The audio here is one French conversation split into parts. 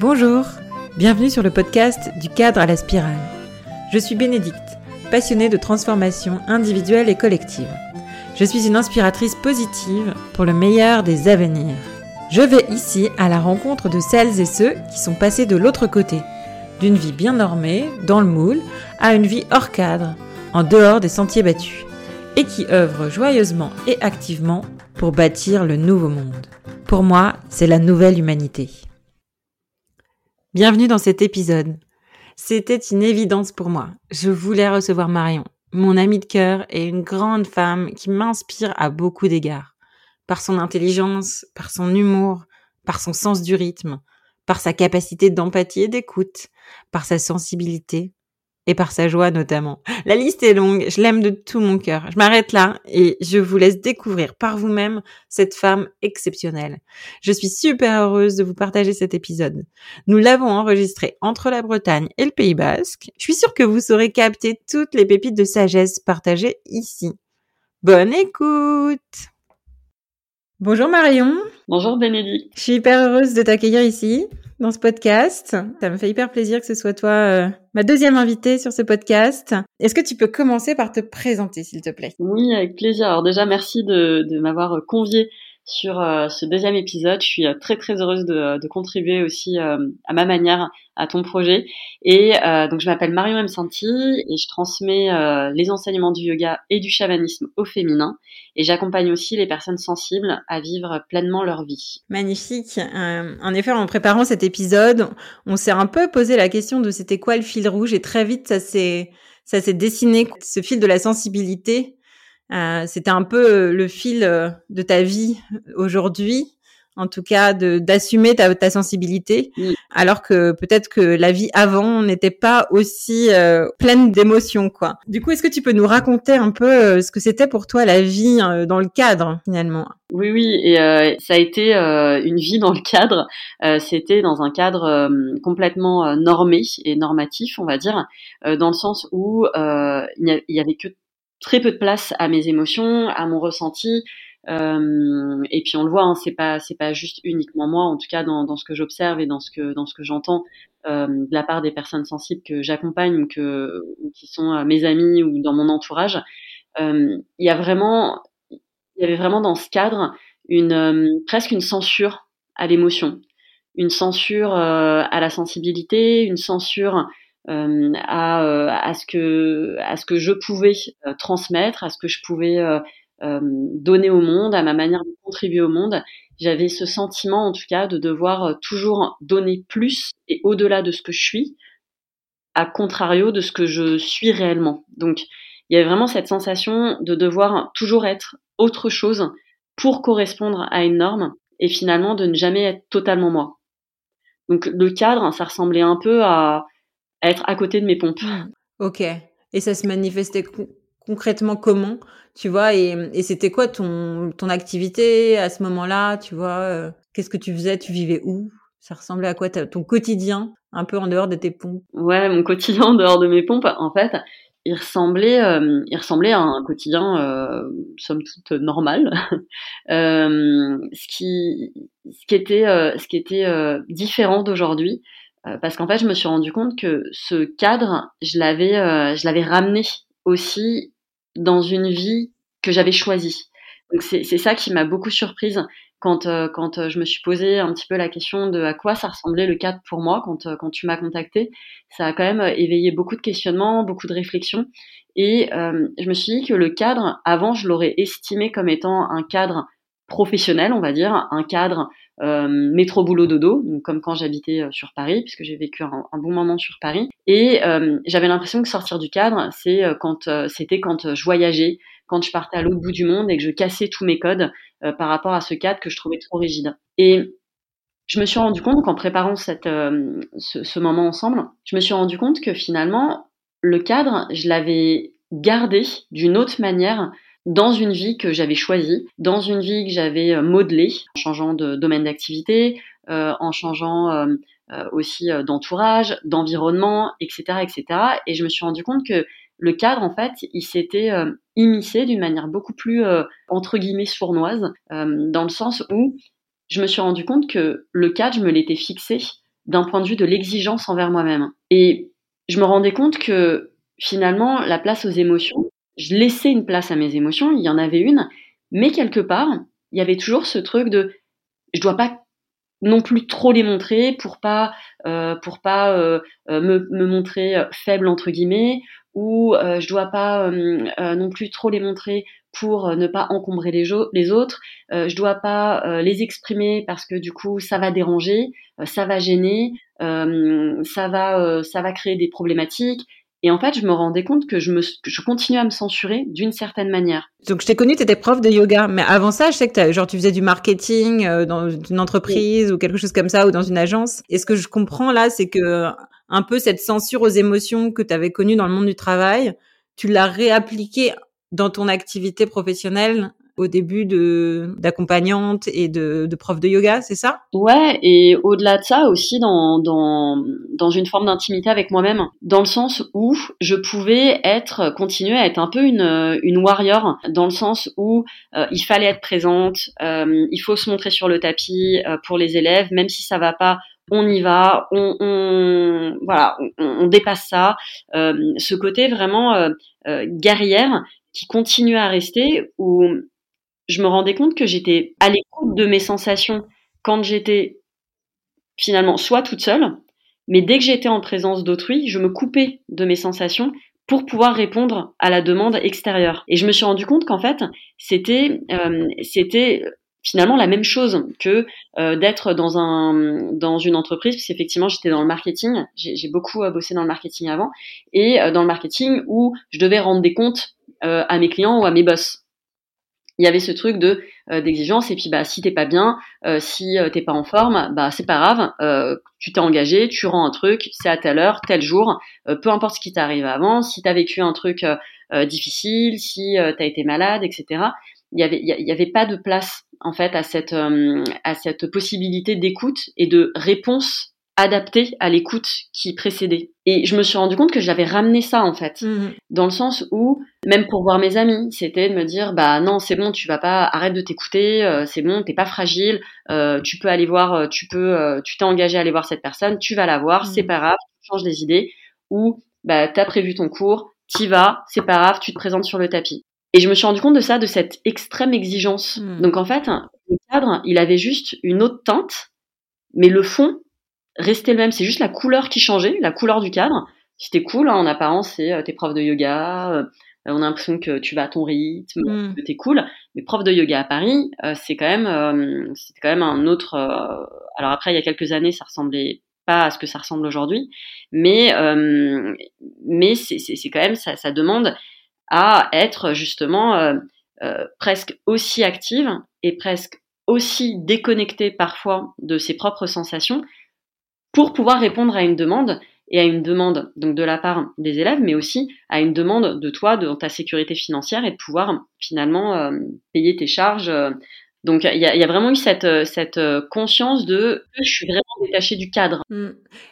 Bonjour, bienvenue sur le podcast du cadre à la spirale. Je suis Bénédicte, passionnée de transformation individuelle et collective. Je suis une inspiratrice positive pour le meilleur des avenirs. Je vais ici à la rencontre de celles et ceux qui sont passés de l'autre côté, d'une vie bien normée, dans le moule, à une vie hors cadre, en dehors des sentiers battus, et qui œuvrent joyeusement et activement pour bâtir le nouveau monde. Pour moi, c'est la nouvelle humanité. Bienvenue dans cet épisode. C'était une évidence pour moi. Je voulais recevoir Marion, mon amie de cœur et une grande femme qui m'inspire à beaucoup d'égards. Par son intelligence, par son humour, par son sens du rythme, par sa capacité d'empathie et d'écoute, par sa sensibilité, et par sa joie notamment. La liste est longue, je l'aime de tout mon cœur. Je m'arrête là et je vous laisse découvrir par vous-même cette femme exceptionnelle. Je suis super heureuse de vous partager cet épisode. Nous l'avons enregistré entre la Bretagne et le Pays Basque. Je suis sûre que vous saurez capter toutes les pépites de sagesse partagées ici. Bonne écoute Bonjour Marion. Bonjour Bénédicte. Je suis hyper heureuse de t'accueillir ici dans ce podcast. Ça me fait hyper plaisir que ce soit toi euh, ma deuxième invitée sur ce podcast. Est-ce que tu peux commencer par te présenter, s'il te plaît? Oui, avec plaisir. Alors déjà, merci de, de m'avoir conviée sur euh, ce deuxième épisode. Je suis euh, très très heureuse de, de contribuer aussi à ma manière à ton projet. Et donc je m'appelle Marion M. Santi et je transmets les enseignements du yoga et du chamanisme au féminin. Et j'accompagne aussi les personnes sensibles à vivre pleinement leur vie. Magnifique. Euh, en effet, en préparant cet épisode, on s'est un peu posé la question de c'était quoi le fil rouge et très vite ça s'est ça s'est dessiné ce fil de la sensibilité. Euh, c'était un peu le fil euh, de ta vie aujourd'hui en tout cas de d'assumer ta, ta sensibilité, alors que peut-être que la vie avant n'était pas aussi euh, pleine d'émotions quoi. Du coup, est-ce que tu peux nous raconter un peu euh, ce que c'était pour toi la vie euh, dans le cadre finalement? Oui, oui, et ça a été une vie dans le cadre. c'était dans un cadre complètement normé et normatif, on va dire, dans le sens où il y avait que très peu de place à mes émotions, à mon ressenti. Euh, et puis on le voit, hein, c'est pas c'est pas juste uniquement moi, en tout cas dans, dans ce que j'observe et dans ce que dans ce que j'entends euh, de la part des personnes sensibles que j'accompagne ou que ou qui sont euh, mes amis ou dans mon entourage. Euh, il y a vraiment il y avait vraiment dans ce cadre une euh, presque une censure à l'émotion, une censure à la sensibilité, une censure à, à ce que à ce que je pouvais transmettre, à ce que je pouvais euh, donner au monde, à ma manière de contribuer au monde. J'avais ce sentiment, en tout cas, de devoir euh, toujours donner plus et au-delà de ce que je suis, à contrario de ce que je suis réellement. Donc, il y avait vraiment cette sensation de devoir toujours être autre chose pour correspondre à une norme et finalement de ne jamais être totalement moi. Donc le cadre, ça ressemblait un peu à, être à côté de mes pompes. Ok. Et ça se manifestait concrètement comment tu vois et, et c'était quoi ton ton activité à ce moment-là tu vois euh, qu'est-ce que tu faisais tu vivais où? Ça ressemblait à quoi ton quotidien un peu en dehors de tes pompes? Ouais mon quotidien en dehors de mes pompes en fait il ressemblait euh, il ressemblait à un quotidien euh, somme toute normal ce qui ce qui était ce qui était différent d'aujourd'hui parce qu'en fait je me suis rendu compte que ce cadre je l'avais je l'avais ramené aussi dans une vie que j'avais choisie. C'est ça qui m'a beaucoup surprise quand euh, quand euh, je me suis posé un petit peu la question de à quoi ça ressemblait le cadre pour moi quand euh, quand tu m'as contacté. Ça a quand même éveillé beaucoup de questionnements, beaucoup de réflexions et je me suis dit que le cadre avant je l'aurais estimé comme étant un cadre professionnel, on va dire, un cadre euh, métro boulot dodo, comme quand j'habitais euh, sur Paris, puisque j'ai vécu un, bon moment sur Paris. Et euh, j'avais l'impression que sortir du cadre, c'est quand c'était quand je voyageais, quand je partais à l'autre bout du monde et que je cassais tous mes codes par rapport à ce cadre que je trouvais trop rigide. Et je me suis rendu compte qu'en préparant cette, ce, ce moment ensemble, je me suis rendu compte que finalement le cadre, je l'avais gardé d'une autre manière dans une vie que j'avais choisie, dans une vie que j'avais euh, modelée, en changeant de domaine d'activité, euh, en changeant euh, aussi d'entourage, d'environnement, etc., etc. Et je me suis rendu compte que le cadre, en fait, il s'était immiscé d'une manière beaucoup plus, entre guillemets, sournoise, dans le sens où je me suis rendu compte que le cadre, je me l'étais fixé d'un point de vue de l'exigence envers moi-même. Et je me rendais compte que finalement, la place aux émotions, je laissais une place à mes émotions, il y en avait une, mais quelque part, il y avait toujours ce truc de je dois pas non plus trop les montrer pour pas euh, pour pas euh, euh, me, me, montrer faible entre guillemets ou je dois pas non plus trop les montrer pour ne pas encombrer les, les autres. Je dois pas les exprimer parce que du coup ça va déranger ça va gêner ça va ça va créer des problématiques et en fait, je me rendais compte que je, me, je continuais à me censurer d'une certaine manière. Donc, je t'ai connu, tu étais prof de yoga. Mais avant ça, je sais que genre, tu faisais du marketing euh, dans une entreprise ou quelque chose comme ça, ou dans une agence. Et ce que je comprends là, c'est que un peu cette censure aux émotions que tu avais connue dans le monde du travail, tu l'as réappliquée dans ton activité professionnelle au début de d'accompagnante et de, de prof de yoga, c'est ça? Ouais, et au-delà de ça aussi dans dans dans une forme d'intimité avec moi-même, dans le sens où je pouvais être continuer à être un peu une une warrior, dans le sens où euh, il fallait être présente, euh, il faut se montrer sur le tapis euh, pour les élèves, même si ça va pas on y va, on, on voilà, on, dépasse ça. ce côté vraiment guerrière qui continue à rester, où je me rendais compte que j'étais à l'écoute de mes sensations quand j'étais finalement soit toute seule, mais dès que j'étais en présence d'autrui, je me coupais de mes sensations pour pouvoir répondre à la demande extérieure. Et je me suis rendu compte qu'en fait, c'était euh, finalement la même chose que euh, d'être dans une entreprise parce qu'effectivement j'étais dans le marketing. J'ai beaucoup euh, bossé dans le marketing avant. Et dans le marketing où je devais rendre des comptes à mes clients ou à mes boss il y avait ce truc de euh, d'exigence et puis bah si t'es pas bien, euh, si euh, t'es pas en forme, bah c'est pas grave, tu t'es engagé, tu rends un truc, c'est à telle heure, tel jour, peu importe ce qui t'arrive avant, si t'as vécu un truc difficile, si t'as été malade, etc. Il y avait il y, avait pas de place en fait à cette à cette possibilité d'écoute et de réponse adapté à l'écoute qui précédait. Et je me suis rendu compte que j'avais ramené ça en fait, mhm. dans le sens où même pour voir mes amis, c'était de me dire bah non c'est bon tu vas pas arrête de t'écouter, euh, c'est bon t'es pas fragile, euh, tu peux aller voir, euh, tu peux, tu t'es engagé à aller voir cette personne, tu vas la voir, c'est mhm. pas grave, tu changes des idées ou bah t'as prévu ton cours, t'y vas, c'est pas grave, tu te présentes sur le tapis. Et je me suis rendu compte de ça, de cette extrême exigence. Mhm. Donc en fait, le cadre, il avait juste une autre teinte, mais le fond, restait le même. C'est juste la couleur qui changeait, la couleur du cadre. C'était cool, hein, en apparence, c'est euh, tes profs de yoga, euh, on a l'impression que tu vas à ton rythme, mm. que t'es cool. Mais prof de yoga à Paris, euh, c'est quand même, c'était quand même un autre. alors après, il y a quelques années, ça ressemblait pas à ce que ça ressemble aujourd'hui, mais mais c'est quand même ça, ça, demande à être justement presque aussi active et presque aussi déconnectée parfois de ses propres sensations pour pouvoir répondre à une demande et à une demande donc de la part des élèves, mais aussi à une demande de toi, de ta sécurité financière et de pouvoir finalement euh, payer tes charges. Euh. Donc il y a, y a, vraiment eu cette, euh, cette conscience de je suis vraiment détachée du cadre. Mmh.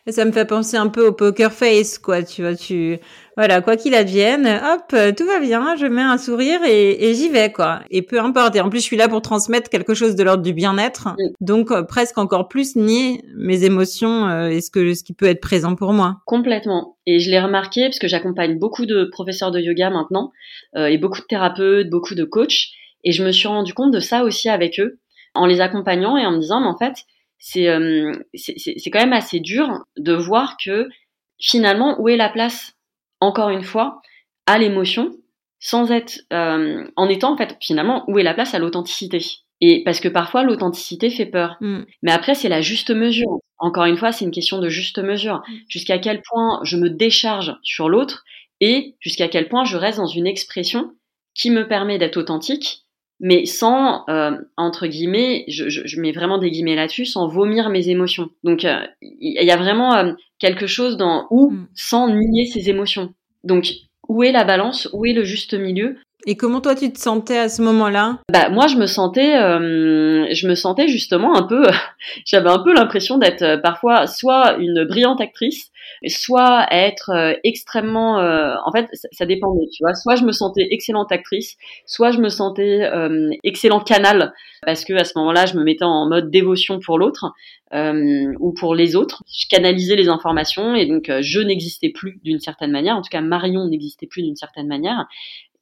Et ça me fait penser un peu au poker face, quoi. Tu vois, tu voilà, quoi qu'il advienne, hop, euh, tout va bien, je mets un sourire et, j'y vais, quoi. Et peu importe. Et en plus, je suis là pour transmettre quelque chose de l'ordre du bien-être. Donc, euh, presque encore plus nier mes émotions euh, et ce que ce qui peut être présent pour moi. Complètement. Et je l'ai remarqué parce que j'accompagne beaucoup de professeurs de yoga maintenant et beaucoup de thérapeutes, beaucoup de coachs. Et je me suis rendu compte de ça aussi avec eux, en les accompagnant et en me disant, mais en fait, c'est c'est quand même assez dur de voir que finalement, où est la place encore une fois, à l'émotion, sans être, euh, en étant en fait finalement où est la place à l'authenticité. Et parce que parfois l'authenticité fait peur. Mm. Mais après c'est la juste mesure. Encore une fois, c'est une question de juste mesure. Mm. Jusqu'à quel point je me décharge sur l'autre et jusqu'à quel point je reste dans une expression qui me permet d'être authentique, mais sans euh, entre guillemets, je, je, mets vraiment des guillemets là-dessus, sans vomir mes émotions. Donc euh, il y a vraiment quelque chose dans où mm. sans nier ses émotions. Donc où est la balance? Où est le juste milieu? Et comment toi tu te sentais à ce moment-là? Bah moi je me sentais, euh, je me sentais justement un peu, j'avais un peu l'impression d'être euh, parfois soit une brillante actrice, soit être euh, extrêmement, en fait ça, dépendait, tu vois. Soit je me sentais excellente actrice, soit je me sentais excellent canal parce que à ce moment-là je me mettais en mode dévotion pour l'autre ou pour les autres. Je canalisais les informations et donc je n'existais plus d'une certaine manière. En tout cas Marion n'existait plus d'une certaine manière.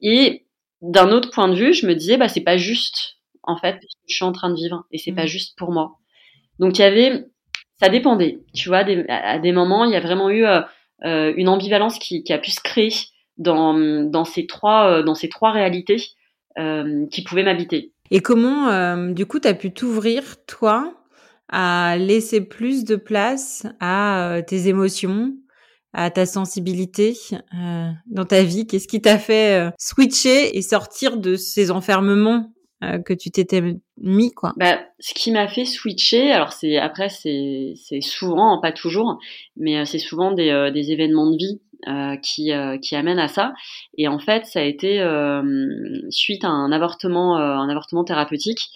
Et d'un autre point de vue, je me disais, bah, c'est pas juste, en fait, ce que je suis en train de vivre, et c'est pas mmh. juste pour moi. Donc, il y avait, ça dépendait, tu vois, à des moments, il y a vraiment eu euh, euh, une ambivalence qui, a pu se créer dans, dans, ces, trois, euh, dans ces trois réalités qui pouvaient m'habiter. Et comment, du coup, tu as pu t'ouvrir, toi, à laisser plus de place à tes émotions, à ta sensibilité euh, dans ta vie? Qu'est-ce qui t'a fait euh, switcher et sortir de ces enfermements euh, que tu t'étais mis quoi? Bah, ce qui m'a fait switcher alors c'est après c'est c'est souvent pas toujours mais c'est souvent des, des événements de vie qui qui amènent à ça. Et en fait ça a été suite à un avortement un avortement thérapeutique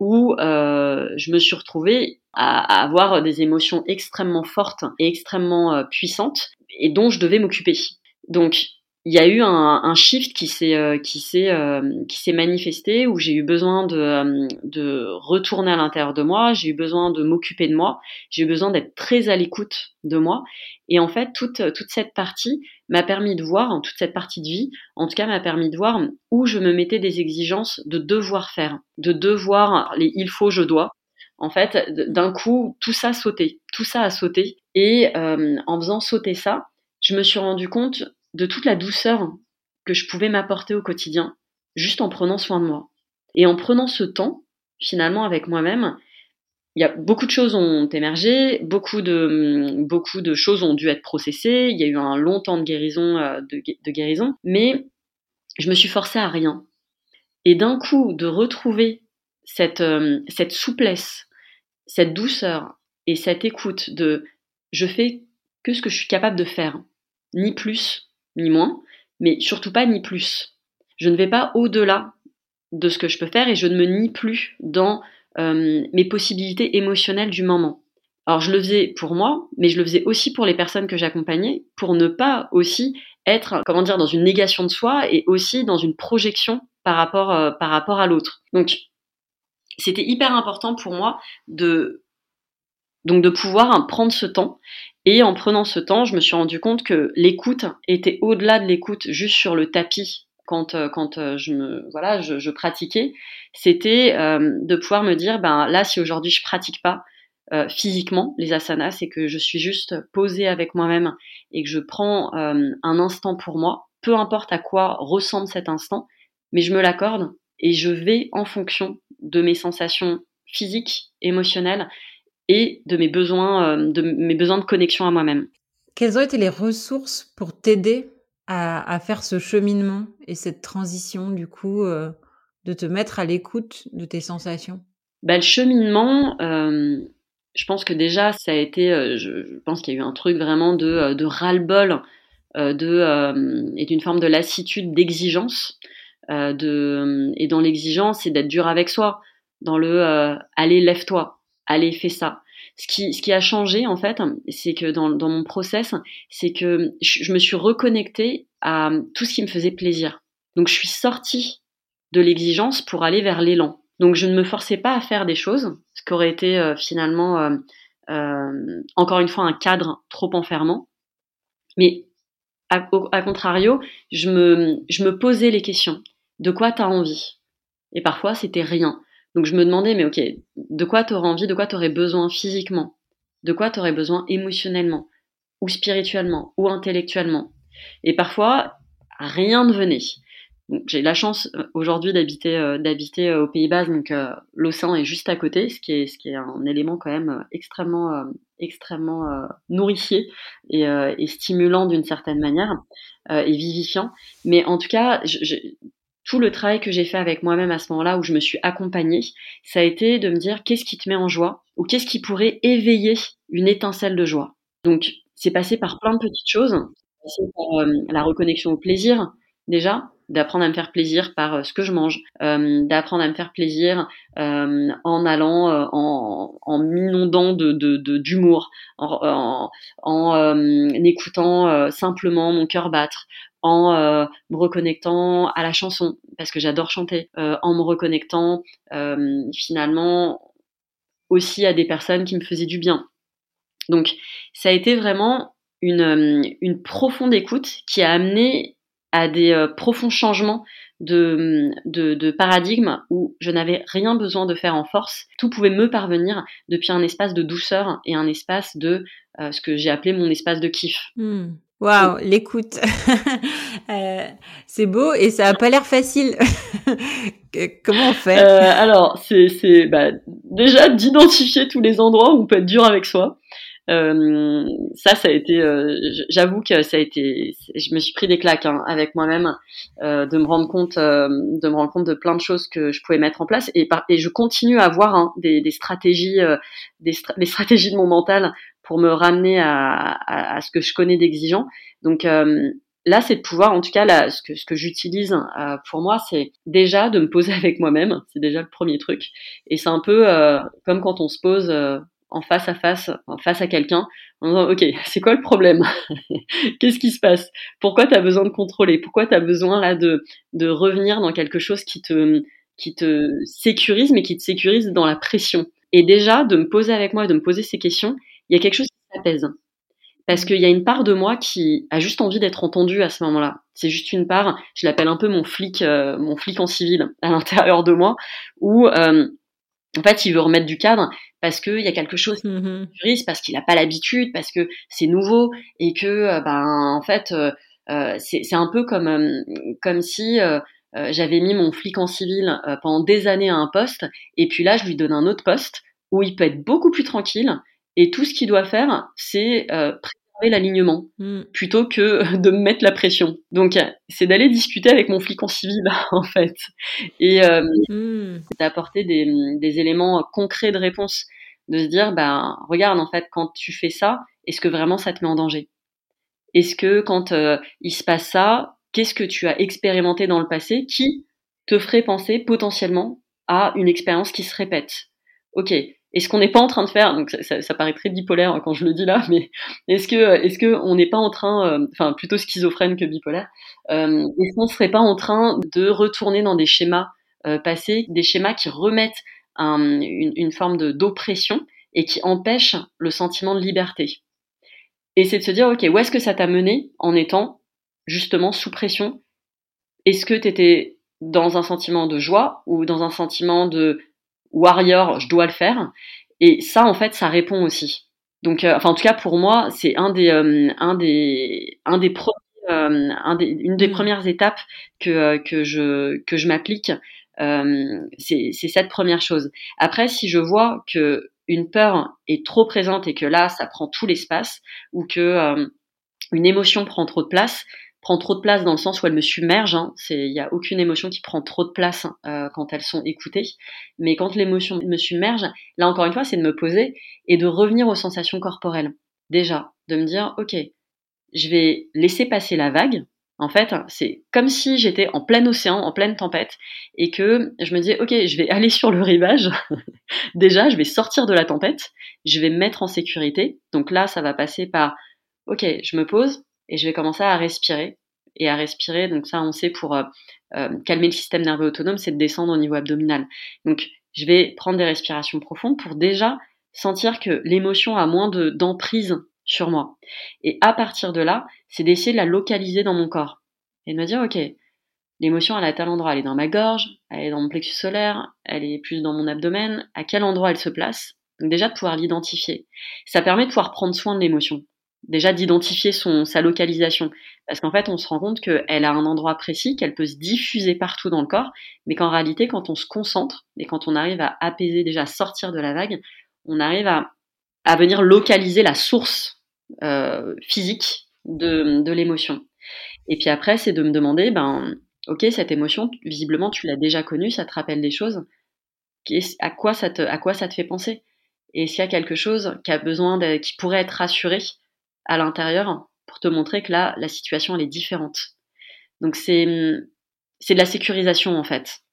où je me suis retrouvée à, à, avoir des émotions extrêmement fortes et extrêmement puissantes et dont je devais m'occuper. Donc il y a eu un, shift qui s'est euh, euh, qui s'est manifesté où j'ai eu besoin de euh, de retourner à l'intérieur de moi, j'ai eu besoin de m'occuper de moi, j'ai eu besoin d'être très à l'écoute de moi et en fait toute cette partie m'a permis de voir toute cette partie de vie en tout cas m'a permis de voir où je me mettais des exigences de devoir faire, de devoir les il faut je dois en fait, d'un coup, tout ça sautait, tout ça a sauté. Et en faisant sauter ça, je me suis rendu compte de toute la douceur que je pouvais m'apporter au quotidien, juste en prenant soin de moi. Et en prenant ce temps, finalement, avec moi-même, il y a beaucoup de choses ont émergé, beaucoup de beaucoup de choses ont dû être processées. Il y a eu un long temps de guérison, euh, de, guérison, mais je me suis forcée à rien. Et d'un coup, de retrouver cette, euh, cette souplesse, cette douceur et cette écoute de je fais que ce que je suis capable de faire, ni plus ni moins, mais surtout pas ni plus. Je ne vais pas au-delà de ce que je peux faire et je ne me nie plus dans euh, mes possibilités émotionnelles du moment. Alors je le faisais pour moi, mais je le faisais aussi pour les personnes que j'accompagnais, pour ne pas aussi être, comment dire, dans une négation de soi et aussi dans une projection par rapport, euh, à l'autre. Donc c'était hyper important pour moi de pouvoir prendre ce temps. Et en prenant ce temps, je me suis rendu compte que l'écoute était au-delà de l'écoute juste sur le tapis quand euh, quand euh, je voilà je, pratiquais. C'était euh, de pouvoir me dire ben là si aujourd'hui je pratique pas physiquement les asanas, c'est que je suis juste posée avec moi-même et que je prends un instant pour moi, peu importe à quoi ressemble cet instant, mais je me l'accorde et je vais en fonction de mes sensations physiques, émotionnelles et de mes besoins, euh, de mes besoins de connexion à moi-même. Quelles ont été les ressources pour t'aider à, faire ce cheminement et cette transition du coup euh, de te mettre à l'écoute de tes sensations? Bah, Le cheminement, euh, je pense que déjà ça a été, je, pense qu'il y a eu un truc vraiment de, de ras-le-bol de, et d'une forme de lassitude, d'exigence. de, et dans l'exigence, c'est d'être dur avec soi, dans le allez, lève-toi, allez, fais ça. Ce qui, ce qui a changé, en fait, c'est que dans, mon process, c'est que je, me suis reconnectée à tout ce qui me faisait plaisir. Donc, je suis sortie de l'exigence pour aller vers l'élan. Donc, je ne me forçais pas à faire des choses, ce qui aurait été euh, finalement, euh, euh, encore une fois, un cadre trop enfermant. Mais à, à contrario, je me, je me posais les questions. De quoi tu as envie? Et parfois, c'était rien. Donc je me demandais, mais ok, de quoi tu aurais envie, de quoi tu aurais besoin physiquement, de quoi tu aurais besoin émotionnellement, ou spirituellement, ou intellectuellement? Et parfois, rien ne venait. J'ai la chance euh, aujourd'hui d'habiter euh, euh, aux Pays-Bas, donc l'océan est juste à côté, ce qui est ce qui est un élément quand même extrêmement extrêmement nourricier et, stimulant d'une certaine manière et vivifiant. Mais en tout cas, tout le travail que j'ai fait avec moi-même à ce moment-là où je me suis accompagnée, ça a été de me dire qu'est-ce qui te met en joie ou qu'est-ce qui pourrait éveiller une étincelle de joie? Donc, c'est passé par plein de petites choses. C'est passé par euh, la reconnexion au plaisir, déjà, d'apprendre à me faire plaisir par euh, ce que je mange, euh, d'apprendre à me faire plaisir en allant, en, en m'inondant d'humour, en, en, écoutant simplement mon cœur battre, en me reconnectant à la chanson parce que j'adore chanter, en me reconnectant finalement aussi à des personnes qui me faisaient du bien. Donc ça a été vraiment une, profonde écoute qui a amené à des euh, profonds changements de, paradigme où je n'avais rien besoin de faire en force. Tout pouvait me parvenir depuis un espace de douceur et un espace de euh, ce que j'ai appelé mon espace de kiff. Hmm. Waouh, l'écoute. Euh, c'est beau et ça a pas l'air facile. Comment on fait? Alors, c'est bah, déjà d'identifier tous les endroits où on peut être dur avec soi. Euh, ça, ça a été, euh, j'avoue que ça a été, je me suis pris des claques hein, avec moi-même euh, de me rendre compte, euh, de me rendre compte de plein de choses que je pouvais mettre en place et, et je continue à avoir hein, des, des, stratégies, euh, des, des, stratégies de mon mental pour me ramener à, à, ce que je connais d'exigeant. Donc là, c'est de pouvoir, en tout cas, là, ce que, ce que j'utilise pour moi, c'est déjà de me poser avec moi-même. C'est déjà le premier truc. Et c'est un peu comme quand on se pose en face à face, en face à quelqu'un, en disant ok, c'est quoi le problème? Qu'est-ce qui se passe? Pourquoi tu as besoin de contrôler? Pourquoi tu as besoin là de, de revenir dans quelque chose qui te, qui te sécurise, mais qui te sécurise dans la pression? Et déjà, de me poser avec moi, de me poser ces questions, il y a quelque chose qui s'apaise. Parce qu'il y a une part de moi qui a juste envie d'être entendue à ce moment-là. C'est juste une part, je l'appelle un peu mon flic, euh, mon flic en civil à l'intérieur de moi, où euh, en fait, il veut remettre du cadre parce qu'il y a quelque chose qui mmh risque, parce qu'il n'a pas l'habitude, parce que c'est nouveau et que, euh, ben, en fait, euh, euh c'est un peu comme, comme si j'avais mis mon flic en civil pendant des années à un poste et puis là, je lui donne un autre poste où il peut être beaucoup plus tranquille et tout ce qu'il doit faire, c'est l'alignement mm. plutôt que de me mettre la pression. Donc c'est d'aller discuter avec mon flic en civil en fait et euh, mm. d'apporter des, des, éléments concrets de réponse, de se dire bah regarde en fait quand tu fais ça, est-ce que vraiment ça te met en danger? Est-ce que quand euh, il se passe ça, qu'est-ce que tu as expérimenté dans le passé qui te ferait penser potentiellement à une expérience qui se répète? Ok, et ce qu'on n'est pas en train de faire, donc ça, paraît très bipolaire quand je le dis là, mais est-ce que est-ce que on n'est pas en train, euh, enfin plutôt schizophrène que bipolaire, euh, est-ce qu'on serait pas en train de retourner dans des schémas euh, passés, des schémas qui remettent un, une, une, forme d'oppression et qui empêchent le sentiment de liberté? Et c'est de se dire ok, où est-ce que ça t'a mené en étant justement sous pression? Est-ce que tu étais dans un sentiment de joie ou dans un sentiment de warrior, je dois le faire. Et ça, en fait, ça répond aussi. Donc, euh, enfin, en tout cas, pour moi, c'est un des, euh, un des, un des premiers, euh, un des, une des mm. premières étapes que que je que je m'applique. c'est cette première chose. Après, si je vois que une peur est trop présente et que là, ça prend tout l'espace, ou que une émotion prend trop de place, prend trop de place dans le sens où elle me submerge. Hein. Il n'y a aucune émotion qui prend trop de place euh, quand elles sont écoutées. Mais quand l'émotion me submerge, là encore une fois, c'est de me poser et de revenir aux sensations corporelles. Déjà, de me dire, ok, je vais laisser passer la vague. En fait, c'est comme si j'étais en plein océan, en pleine tempête, et que je me dis, ok, je vais aller sur le rivage. Déjà, je vais sortir de la tempête, je vais me mettre en sécurité. Donc là, ça va passer par, ok, je me pose, et je vais commencer à respirer et à respirer. Donc ça, on sait pour euh, euh, calmer le système nerveux autonome, c'est de descendre au niveau abdominal. Donc je vais prendre des respirations profondes pour déjà sentir que l'émotion a moins de d'emprise sur moi. Et à partir de là, c'est d'essayer de la localiser dans mon corps et de me dire ok, l'émotion elle est à tel endroit, elle est dans ma gorge, elle est dans mon plexus solaire, elle est plus dans mon abdomen, à quel endroit elle se place? Donc déjà de pouvoir l'identifier. Ça permet de pouvoir prendre soin de l'émotion déjà d'identifier son sa localisation. Parce qu'en fait on se rend compte qu'elle a un endroit précis qu'elle peut se diffuser partout dans le corps mais qu'en réalité quand on se concentre et quand on arrive à apaiser déjà sortir de la vague on arrive à, à venir localiser la source euh, physique de, de l'émotion. Et puis après c'est de me demander ben ok cette émotion visiblement tu l'as déjà connue ça te rappelle des choses. À quoi ça te à quoi ça te fait penser? Et s'il y a quelque chose qui a besoin qui pourrait être rassuré? À l'intérieur pour te montrer que là, la situation, elle est différente. Donc c'est de la sécurisation en fait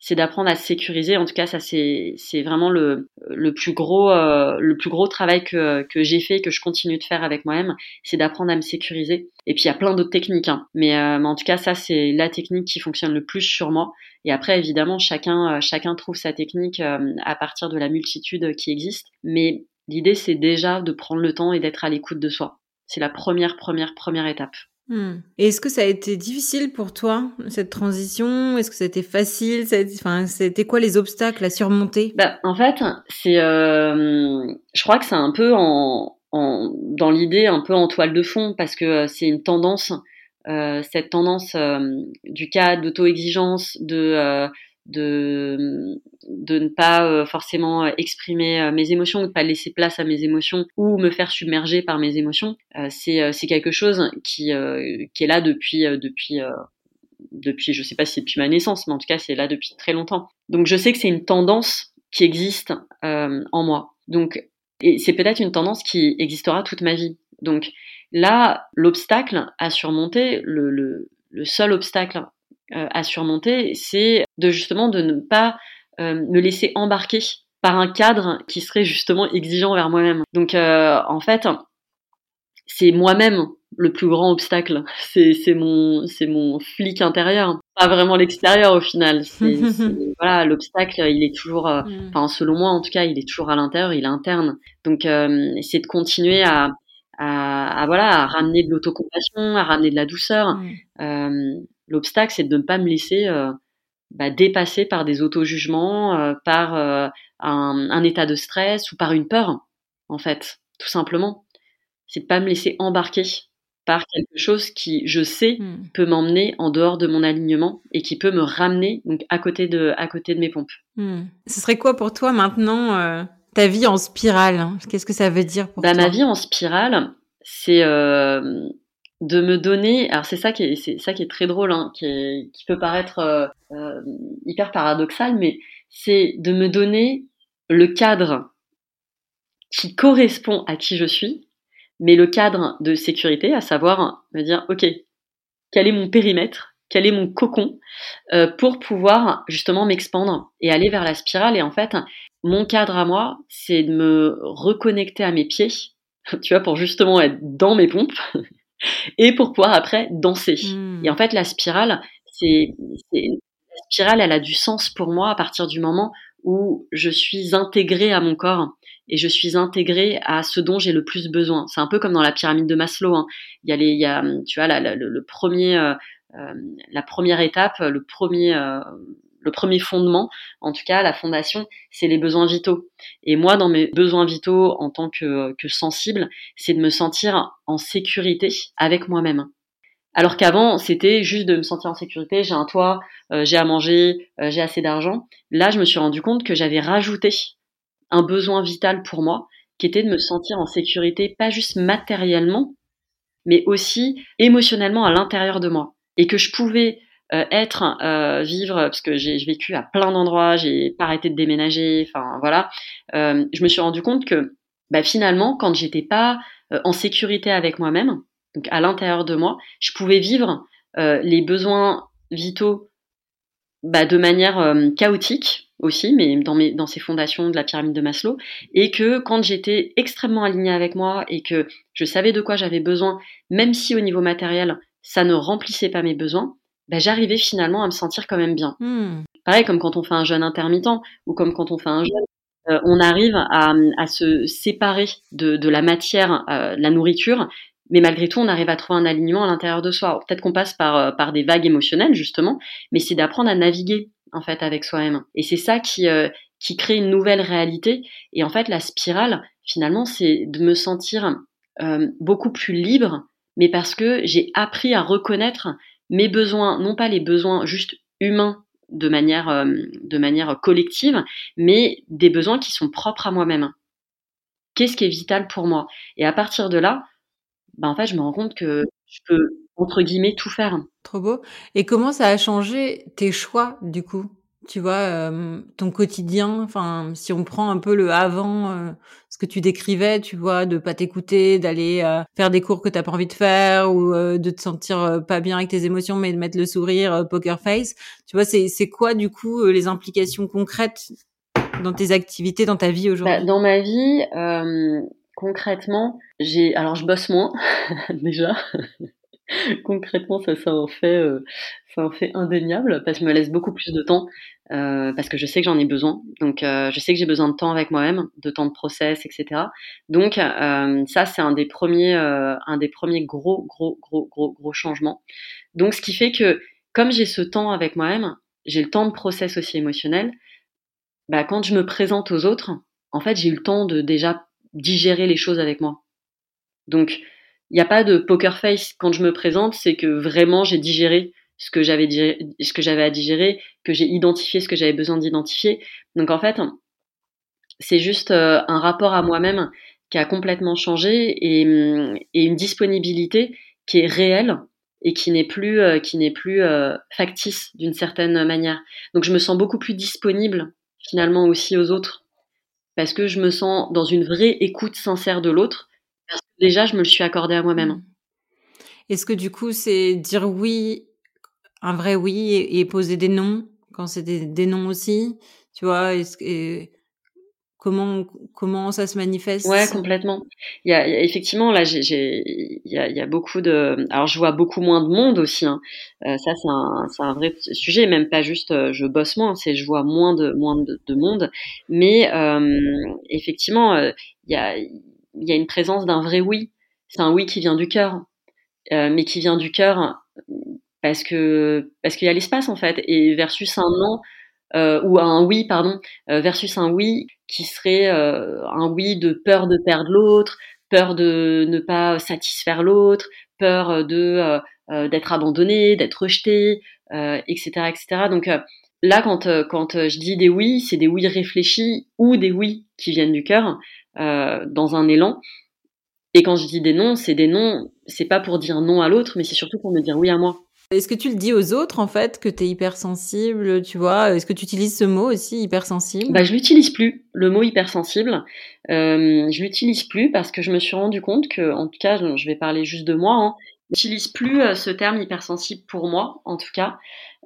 c'est d'apprendre à se sécuriser. En tout cas, ça c'est vraiment le le plus gros euh, le plus gros travail que que j'ai fait que je continue de faire avec moi-même, c'est d'apprendre à me sécuriser. Et puis il y a plein d'autres techniques, hein. mais, euh, mais en tout cas ça c'est la technique qui fonctionne le plus sur moi. Et après évidemment chacun euh, chacun trouve sa technique à partir de la multitude qui existe. Mais l'idée c'est déjà de prendre le temps et d'être à l'écoute de soi. C'est la première première première étape. Hmm. Et est-ce que ça a été difficile pour toi, cette transition? Est-ce que ça a été facile? Enfin, c'était quoi les obstacles à surmonter? Bah, En fait, c'est, euh, je crois que c'est un peu en, en dans l'idée, un peu en toile de fond, parce que euh, c'est une tendance, euh, cette tendance euh, du cas d'auto-exigence, de euh, de de ne pas euh, forcément exprimer euh, mes émotions, de ne pas laisser place à mes émotions ou me faire submerger par mes émotions, euh, c'est quelque chose qui qui est là depuis depuis depuis je sais pas si depuis ma naissance, mais en tout cas c'est là depuis très longtemps. Donc je sais que c'est une tendance qui existe en moi. Donc et c'est peut-être une tendance qui existera toute ma vie. Donc là, l'obstacle à surmonter, le, le, le seul obstacle euh, à surmonter, c'est de justement de ne pas euh, me laisser embarquer par un cadre qui serait justement exigeant vers moi-même. Donc euh, en fait, c'est moi-même le plus grand obstacle. C'est mon c'est mon flic intérieur, pas vraiment l'extérieur au final. C'est voilà l'obstacle, il est toujours, mm. enfin selon moi en tout cas, il est toujours à l'intérieur, il est interne. Donc c'est de continuer à, à, à voilà à ramener de l'autocompassion, à ramener de la douceur. Mm. L'obstacle, c'est de ne pas me laisser euh, bah, dépasser par des auto-jugements, euh, par euh, un, état de stress ou par une peur, en fait, tout simplement. C'est de pas me laisser embarquer par quelque chose qui, je sais, hmm. peut m'emmener en dehors de mon alignement et qui peut me ramener donc à côté de, à côté de mes pompes. Hmm. Ce serait quoi pour toi maintenant ta vie en spirale? Qu'est-ce que ça veut dire pour bah, toi? Ma vie en spirale, c'est de me donner, alors c'est ça qui est, c'est ça qui est très drôle, hein, qui, qui peut paraître euh, euh, hyper paradoxal, mais c'est de me donner le cadre qui correspond à qui je suis, mais le cadre de sécurité, à savoir me dire, ok, quel est mon périmètre, quel est mon cocon, euh, pour pouvoir justement m'expandre et aller vers la spirale. Et en fait, mon cadre à moi, c'est de me reconnecter à mes pieds, tu vois, pour justement être dans mes pompes et pour pouvoir après danser. Hmm. Et en fait, la spirale, c'est, la spirale, elle a du sens pour moi à partir du moment où je suis intégrée à mon corps et je suis intégrée à ce dont j'ai le plus besoin. C'est un peu comme dans la pyramide de Maslow. Hein. Il y a les, il y a, tu vois, la, le, premier, euh, euh, la première étape, le premier, euh, le premier fondement, en tout cas la fondation, c'est les besoins vitaux. Et moi, dans mes besoins vitaux en tant que, sensible, c'est de me sentir en sécurité avec moi-même. Alors qu'avant, c'était juste de me sentir en sécurité, j'ai un toit, euh, j'ai à manger, euh, j'ai assez d'argent. Là, je me suis rendu compte que j'avais rajouté un besoin vital pour moi, qui était de me sentir en sécurité, pas juste matériellement, mais aussi émotionnellement à l'intérieur de moi. Et que je pouvais euh, être, euh, vivre, parce que j'ai vécu à plein d'endroits, j'ai pas arrêté de déménager, enfin voilà, euh, je me suis rendu compte que bah, finalement, quand j'étais pas en sécurité avec moi-même, donc à l'intérieur de moi, je pouvais vivre les besoins vitaux bah, de manière chaotique aussi, mais dans, mes, dans ces fondations de la pyramide de Maslow, et que quand j'étais extrêmement alignée avec moi et que je savais de quoi j'avais besoin, même si au niveau matériel, ça ne remplissait pas mes besoins, bah, j'arrivais finalement à me sentir quand même bien. Hmm. Pareil comme quand on fait un jeûne intermittent ou comme quand on fait un jeûne, euh, on arrive à, à, se séparer de, de la matière, euh, la nourriture, mais malgré tout, on arrive à trouver un alignement à l'intérieur de soi. Peut-être qu'on passe par, euh, par des vagues émotionnelles justement, mais c'est d'apprendre à naviguer en fait avec soi-même. Et c'est ça qui, qui crée une nouvelle réalité. Et en fait, la spirale, finalement, c'est de me sentir beaucoup plus libre, mais parce que j'ai appris à reconnaître mes besoins, non pas les besoins juste humains de manière, euh, de manière collective, mais des besoins qui sont propres à moi-même. Qu'est-ce qui est vital pour moi? Et à partir de là, ben en fait, je me rends compte que je peux, entre guillemets, tout faire. Trop beau. Et comment ça a changé tes choix, du coup? Tu vois, euh, ton quotidien. Enfin, si on prend un peu le avant, euh, ce que tu décrivais, tu vois, de pas t'écouter, d'aller euh, faire des cours que t'as pas envie de faire, ou de te sentir pas bien avec tes émotions, mais de mettre le sourire, poker face. Tu vois, c'est c'est quoi du coup les implications concrètes dans tes activités, dans ta vie aujourd'hui? bah, Dans ma vie, concrètement, j'ai alors je bosse moins déjà. concrètement, ça, ça en fait, ça en fait indéniable parce que je me laisse beaucoup plus de temps euh, parce que je sais que j'en ai besoin. Donc, euh, je sais que j'ai besoin de temps avec moi-même, de temps de process, etc. Donc, euh, ça, c'est un des premiers, un des premiers gros, gros, gros, gros, gros changements. Donc, ce qui fait que comme j'ai ce temps avec moi-même, j'ai le temps de process aussi émotionnel. Bah, quand je me présente aux autres, en fait, j'ai eu le temps de déjà digérer les choses avec moi. Donc, il n'y a pas de poker face quand je me présente, c'est que vraiment j'ai digéré ce que j'avais ce que à digérer, que j'ai identifié ce que j'avais besoin d'identifier. Donc en fait, c'est juste euh, un rapport à moi-même qui a complètement changé et, et, une disponibilité qui est réelle et qui n'est plus euh, qui n'est plus euh, factice d'une certaine manière. Donc je me sens beaucoup plus disponible finalement aussi aux autres parce que je me sens dans une vraie écoute sincère de l'autre déjà je me le suis accordé à moi-même. Est-ce que du coup c'est dire oui un vrai oui et, poser des noms quand c'est des, noms aussi tu vois et, comment comment ça se manifeste? Ouais complètement. Il y a, effectivement là j'ai il y a, beaucoup de alors je vois beaucoup moins de monde aussi hein. euh, ça c'est un c'est un vrai sujet même pas juste euh, je bosse moins c'est je vois moins de moins de, de monde. Mais euh, effectivement il y a il y a une présence d'un vrai oui. C'est un oui qui vient du cœur. Mais qui vient du cœur parce que parce qu'il y a l'espace en fait et versus un non euh, ou un oui pardon euh, versus un oui qui serait euh, un oui de peur de perdre l'autre peur de ne pas satisfaire l'autre peur de euh, d'être abandonné d'être rejeté etc etc donc là quand quand je dis des oui c'est des oui réfléchis ou des oui qui viennent du cœur dans un élan. Et quand je dis des non c'est des non c'est pas pour dire non à l'autre mais c'est surtout pour me dire oui à moi est-ce que tu le dis aux autres en fait que tu es hypersensible, tu vois? Est-ce que tu utilises ce mot aussi hypersensible? Bah je l'utilise plus le mot hypersensible. Euh, je l'utilise plus parce que je me suis rendu compte que en tout cas, je vais parler juste de moi, hein, j'utilise plus euh, ce terme hypersensible pour moi en tout cas.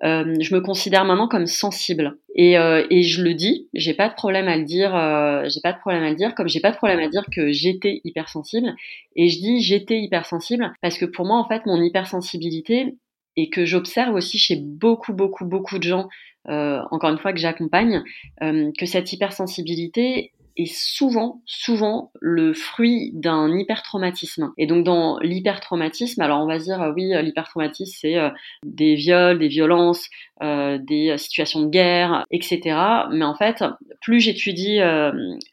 Euh, je me considère maintenant comme sensible et, euh, et je le dis, j'ai pas de problème à le dire, euh, j'ai pas de problème à le dire, comme j'ai pas de problème à dire que j'étais hypersensible et je dis j'étais hypersensible parce que pour moi en fait mon hypersensibilité et que j'observe aussi chez beaucoup, beaucoup, beaucoup de gens, euh, encore une fois que j'accompagne, euh, que cette hypersensibilité est souvent, souvent le fruit d'un hypertraumatisme. Et donc dans l'hypertraumatisme, alors on va dire euh, oui, l'hypertraumatisme c'est des viols, des violences, des situations de guerre, etc. Mais en fait, plus j'étudie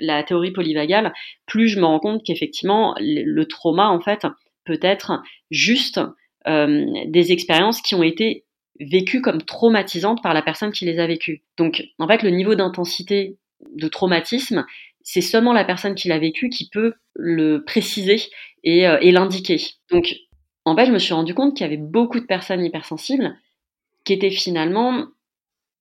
la théorie polyvagale, plus je me rends compte qu'effectivement le trauma en fait peut être juste euh, des expériences qui ont été vécues comme traumatisantes par la personne qui les a vécues. Donc, en fait, le niveau d'intensité de traumatisme, c'est seulement la personne qui l'a vécu qui peut le préciser et, euh, l'indiquer. Donc, en fait, je me suis rendu compte qu'il y avait beaucoup de personnes hypersensibles qui étaient finalement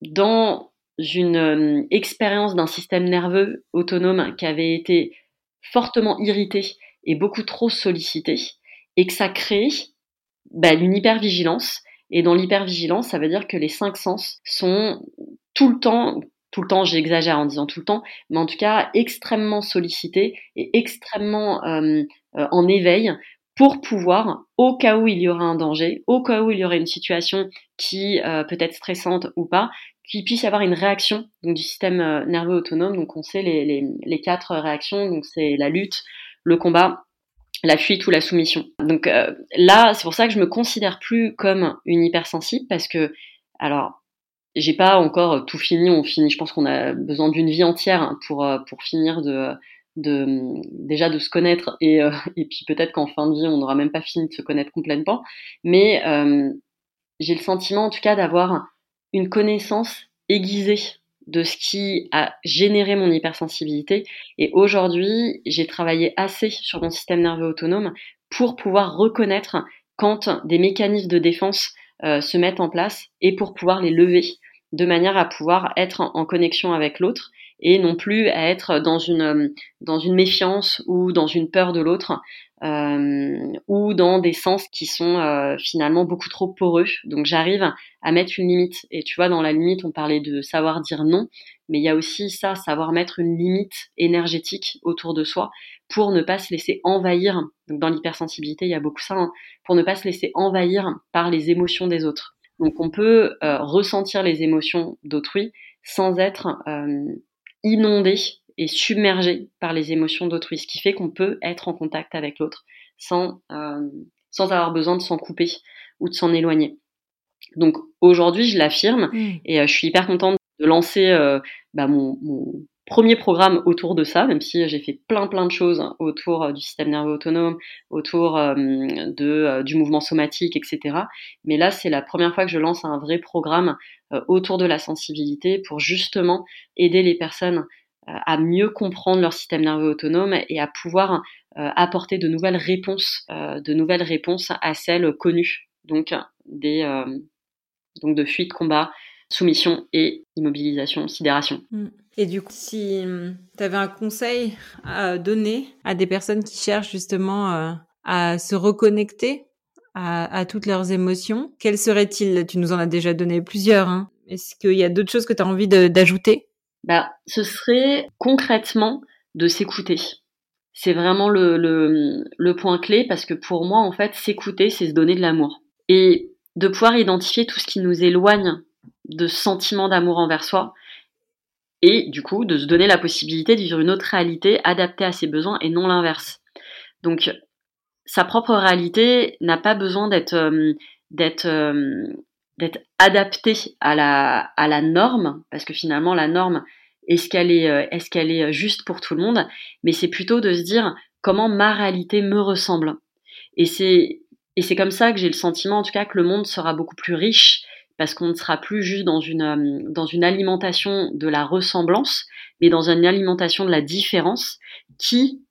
dans une euh, expérience d'un système nerveux autonome qui avait été fortement irrité et beaucoup trop sollicité, et que ça crée bah, Une hypervigilance. Et dans l'hypervigilance, ça veut dire que les cinq sens sont tout le temps, tout le temps, j'exagère en disant tout le temps, mais en tout cas extrêmement sollicités et extrêmement euh, euh, en éveil pour pouvoir, au cas où il y aura un danger, au cas où il y aurait une situation qui euh, peut être stressante ou pas, qu'il puisse y avoir une réaction du système nerveux autonome. Donc on sait les, les, les quatre réactions, donc c'est la lutte, le combat, la fuite ou la soumission. Donc euh, là, c'est pour ça que je me considère plus comme une hypersensible parce que, alors, j'ai pas encore tout fini. On finit. Je pense qu'on a besoin d'une vie entière pour euh, pour finir de de déjà de se connaître et euh, et puis peut-être qu'en fin de vie on n'aura même pas fini de se connaître complètement. Mais j'ai le sentiment en tout cas d'avoir une connaissance aiguisée de ce qui a généré mon hypersensibilité. Et aujourd'hui, j'ai travaillé assez sur mon système nerveux autonome pour pouvoir reconnaître quand des mécanismes de défense euh, se mettent en place et pour pouvoir les lever de manière à pouvoir être en, connexion avec l'autre et non plus à être dans une, dans une méfiance ou dans une peur de l'autre euh, ou dans des sens qui sont euh, finalement beaucoup trop poreux. Donc j'arrive à mettre une limite. Et tu vois, dans la limite, on parlait de savoir dire non, mais il y a aussi ça, savoir mettre une limite énergétique autour de soi pour ne pas se laisser envahir. Donc dans l'hypersensibilité, il y a beaucoup ça, hein, pour ne pas se laisser envahir par les émotions des autres. Donc on peut euh, ressentir les émotions d'autrui sans être inondé et submergé par les émotions d'autrui, ce qui fait qu'on peut être en contact avec l'autre sans, euh, sans avoir besoin de s'en couper ou de s'en éloigner. Donc aujourd'hui, je l'affirme mmh. et euh, je suis hyper contente de lancer euh, bah, mon, mon, premier programme autour de ça, même si j'ai fait plein plein de choses autour du système nerveux autonome, autour de, du mouvement somatique, etc. Mais là, c'est la première fois que je lance un vrai programme autour de la sensibilité pour justement aider les personnes à mieux comprendre leur système nerveux autonome et à pouvoir euh, apporter de nouvelles réponses, euh, de nouvelles réponses à celles connues, donc des euh, donc de fuite, combat, soumission et immobilisation, sidération. Mm. Et du coup, si hum, tu avais un conseil à donner à des personnes qui cherchent justement à se reconnecter à, à, toutes leurs émotions, quel serait-il? Tu nous en as déjà donné plusieurs. Hein. Est-ce qu'il y a d'autres choses que tu as envie d'ajouter? Bah, ce serait concrètement de s'écouter. C'est vraiment le, le, le, point clé parce que pour moi, en fait, s'écouter, c'est se donner de l'amour. Et de pouvoir identifier tout ce qui nous éloigne de sentiment d'amour envers soi et du coup de se donner la possibilité de vivre une autre réalité adaptée à ses besoins et non l'inverse. Donc sa propre réalité n'a pas besoin d'être euh, d'être euh, d'être adapté à la, à la norme, parce que finalement la norme, est-ce qu'elle est, euh, est-ce qu'elle est juste pour tout le monde? Mais c'est plutôt de se dire comment ma réalité me ressemble. Et c'est, et c'est comme ça que j'ai le sentiment, en tout cas, que le monde sera beaucoup plus riche, parce qu'on ne sera plus juste dans une, euh, dans une alimentation de la ressemblance, mais dans une alimentation de la différence qui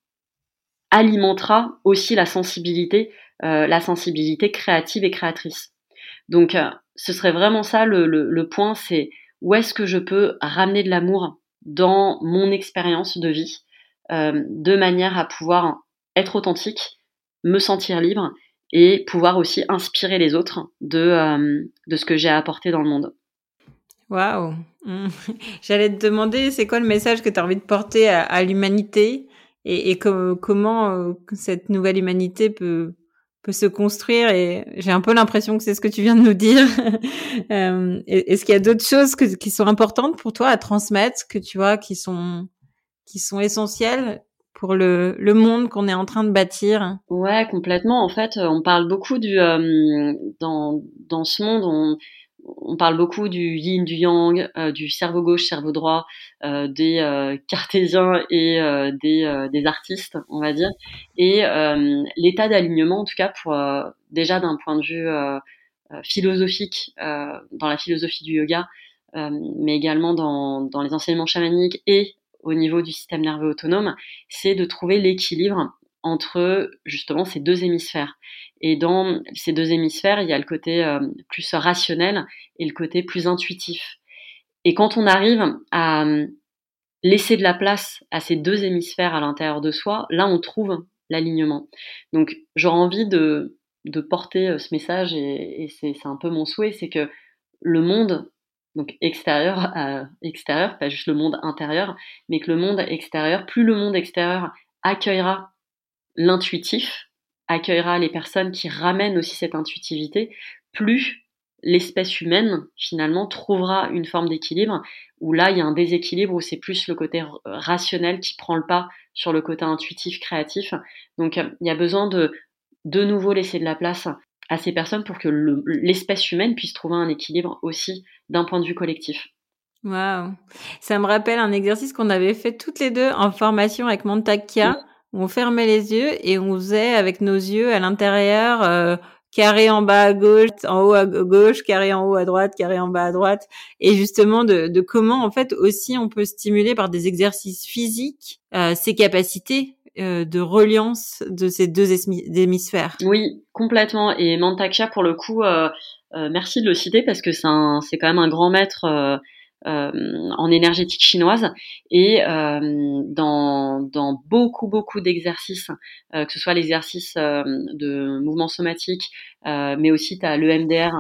alimentera aussi la sensibilité, euh, la sensibilité créative et créatrice. Donc, ce serait vraiment ça le, point, c'est où est-ce que je peux ramener de l'amour dans mon expérience de vie, euh, de manière à pouvoir être authentique, me sentir libre et pouvoir aussi inspirer les autres de, euh, de ce que j'ai à apporter dans le monde. Waouh J'allais te demander, c'est quoi le message que tu as envie de porter à, l'humanité et, comment euh, cette nouvelle humanité peut, peut se construire et j'ai un peu l'impression que c'est ce que tu viens de nous dire. euh, Est-ce qu'il y a d'autres choses qui sont importantes pour toi à transmettre, que tu vois, qui sont qui sont essentielles pour le, le monde qu'on est en train de bâtir Ouais, complètement. En fait, on parle beaucoup du euh, dans dans ce monde, on on parle beaucoup du yin, du yang, euh, du cerveau gauche, cerveau droit, euh, des euh, cartésiens et des, des, artistes, on va dire. Et l'état d'alignement, en tout cas, pour déjà d'un point de vue philosophique, dans la philosophie du yoga, mais également dans, dans les enseignements chamaniques et au niveau du système nerveux autonome, c'est de trouver l'équilibre entre justement ces deux hémisphères. Et dans ces deux hémisphères, il y a le côté euh, plus rationnel et le côté plus intuitif. Et quand on arrive à euh, laisser de la place à ces deux hémisphères à l'intérieur de soi, là on trouve l'alignement. Donc j'aurais envie de, porter euh, ce message et, et c'est un peu mon souhait, c'est que le monde donc extérieur, extérieur, pas juste le monde intérieur, mais que le monde extérieur, plus le monde extérieur accueillera l'intuitif accueillera les personnes qui ramènent aussi cette intuitivité, plus l'espèce humaine finalement trouvera une forme d'équilibre où là il y a un déséquilibre où c'est plus le côté rationnel qui prend le pas sur le côté intuitif créatif. Donc il y a besoin de de nouveau laisser de la place à ces personnes pour que l'espèce humaine puisse trouver un équilibre aussi d'un point de vue collectif. Waouh, ça me rappelle un exercice qu'on avait fait toutes les deux en formation avec Montakia on fermait les yeux et on faisait avec nos yeux à l'intérieur euh, carré en bas à gauche, en haut à gauche, carré en haut à droite, carré en bas à droite, et justement de, de comment en fait aussi on peut stimuler par des exercices physiques euh, ces capacités euh, de reliance de ces deux hémisphères. Oui, complètement. Et Mantaksha, pour le coup, merci de le citer parce que c'est quand même un grand maître euh, en énergétique chinoise et euh, dans, beaucoup beaucoup d'exercices, euh, que ce soit l'exercice de mouvement somatique, mais aussi tu as l'EMDR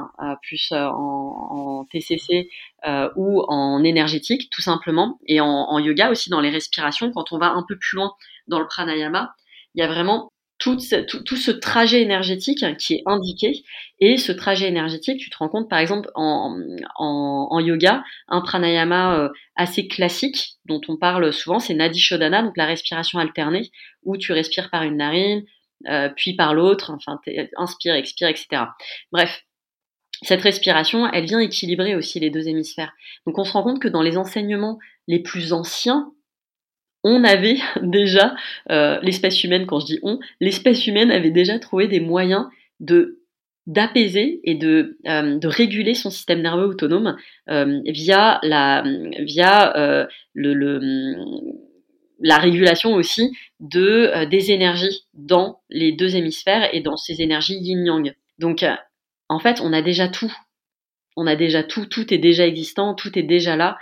plus en, TCC ou en énergétique tout simplement, et en yoga aussi dans les respirations, quand on va un peu plus loin dans le pranayama, il y a vraiment tout, ce trajet énergétique qui est indiqué. Et ce trajet énergétique, tu te rends compte, par exemple, en yoga, un pranayama euh, assez classique dont on parle souvent, c'est Nadi Shodhana, donc la respiration alternée, où tu respires par une narine, euh, puis par l'autre, enfin, inspire, expire, etc. Bref, cette respiration, elle vient équilibrer aussi les deux hémisphères. Donc on se rend compte que dans les enseignements les plus anciens on avait déjà, euh, l'espèce humaine, quand je dis on, l'espèce humaine avait déjà trouvé des moyens d'apaiser et de, euh, de réguler son système nerveux autonome euh, via la via le, la régulation aussi de des énergies dans les deux hémisphères et dans ces énergies yin yang. Donc en fait, on a déjà tout. On a déjà tout, tout est déjà existant, tout est déjà là.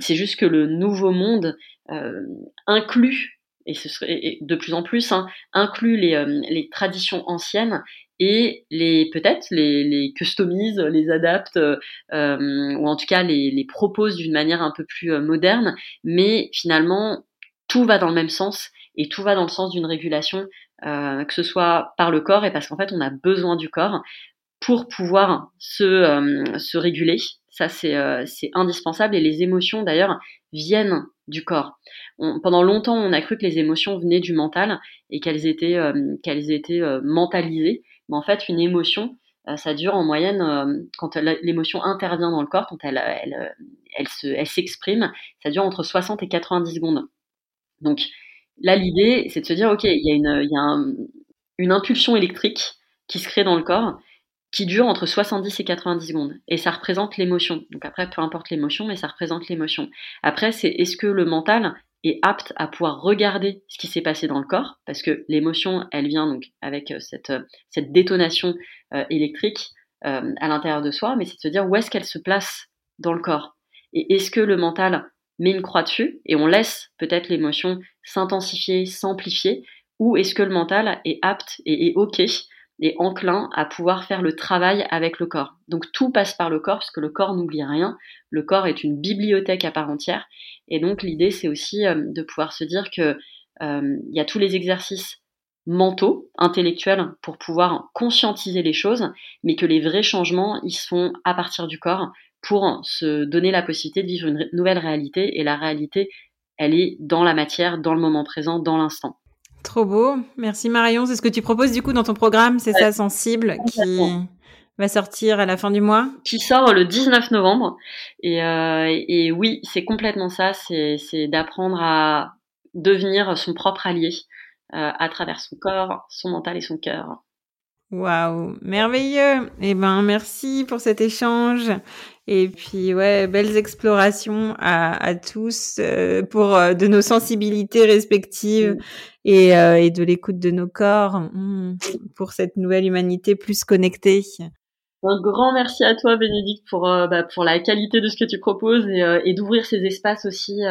c'est juste que le nouveau monde euh, inclut, et ce serait de plus en plus, hein, inclut les, euh, les, traditions anciennes et les peut-être les, customise, les adapte, euh, ou en tout cas les, propose d'une manière un peu plus moderne, mais finalement tout va dans le même sens et tout va dans le sens d'une régulation, euh, que ce soit par le corps et parce qu'en fait on a besoin du corps pour pouvoir se, se réguler. Ça c'est indispensable et les émotions d'ailleurs viennent du corps. pendant longtemps, on a cru que les émotions venaient du mental et qu'elles étaient, euh, qu'elles étaient euh, mentalisées. Mais en fait, une émotion, euh, ça dure en moyenne, quand l'émotion intervient dans le corps, quand elle, elle, elle, se, elle s'exprime, ça dure entre 60 et 90 secondes. Donc là, l'idée, c'est de se dire, OK, il y a, une, il y a une impulsion électrique qui se crée dans le corps qui dure entre 70 et 90 secondes. Et ça représente l'émotion. Donc après, peu importe l'émotion, mais ça représente l'émotion. Après, c'est est-ce que le mental est apte à pouvoir regarder ce qui s'est passé dans le corps, parce que l'émotion, elle vient donc avec euh, cette, euh, cette détonation euh, électrique à l'intérieur de soi, mais c'est de se dire où est-ce qu'elle se place dans le corps? Et est-ce que le mental met une croix dessus et on laisse peut-être l'émotion s'intensifier, s'amplifier, ou est-ce que le mental est apte et est OK et enclin à pouvoir faire le travail avec le corps. Donc tout passe par le corps, parce que le corps n'oublie rien. Le corps est une bibliothèque à part entière. Et donc l'idée, c'est aussi euh, de pouvoir se dire que euh, il y a tous les exercices mentaux, intellectuels, pour pouvoir conscientiser les choses, mais que les vrais changements, ils sont à partir du corps pour se donner la possibilité de vivre une nouvelle réalité. Et la réalité, elle est dans la matière, dans le moment présent, dans l'instant. Trop beau. Merci Marion. C'est ce que tu proposes du coup dans ton programme, c'est ça, Sensible, qui va sortir à la fin du mois? Qui sort le 19 novembre. Et, euh, et oui, c'est complètement ça. C'est d'apprendre à devenir son propre allié euh, à travers son corps, son mental et son cœur. Waouh, merveilleux. Eh ben, merci pour cet échange. Et puis, ouais, belles explorations à, à tous euh, pour euh, de nos sensibilités respectives mm. et, euh, et, de l'écoute de nos corps mm, pour cette nouvelle humanité plus connectée. Un grand merci à toi, Bénédicte, pour, bah, pour la qualité de ce que tu proposes et, et d'ouvrir ces espaces aussi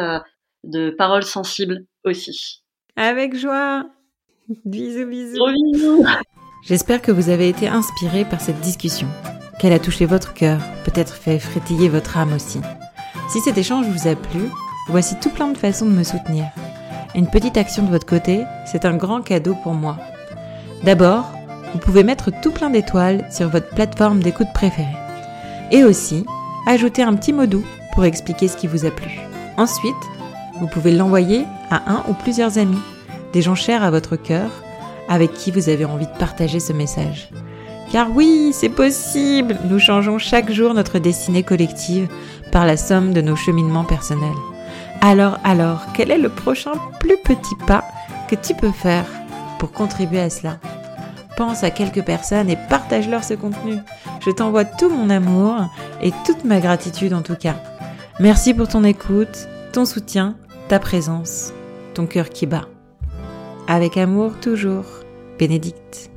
de paroles sensibles aussi. Avec joie. Bisous, bisous. Gros bisous. J'espère que vous avez été inspiré par cette discussion, qu'elle a touché votre cœur, peut-être fait frétiller votre âme aussi. Si cet échange vous a plu, voici tout plein de façons de me soutenir. Une petite action de votre côté, c'est un grand cadeau pour moi. D'abord, vous pouvez mettre tout plein d'étoiles sur votre plateforme d'écoute préférée. Et aussi, ajouter un petit mot doux pour expliquer ce qui vous a plu. Ensuite, vous pouvez l'envoyer à un ou plusieurs amis, des gens chers à votre cœur, avec qui vous avez envie de partager ce message. Car oui, c'est possible, nous changeons chaque jour notre destinée collective par la somme de nos cheminements personnels. Alors, alors, quel est le prochain plus petit pas que tu peux faire pour contribuer à cela? Pense à quelques personnes et partage-leur ce contenu. Je t'envoie tout mon amour et toute ma gratitude en tout cas. Merci pour ton écoute, ton soutien, ta présence, ton cœur qui bat. Avec amour toujours, Bénédicte.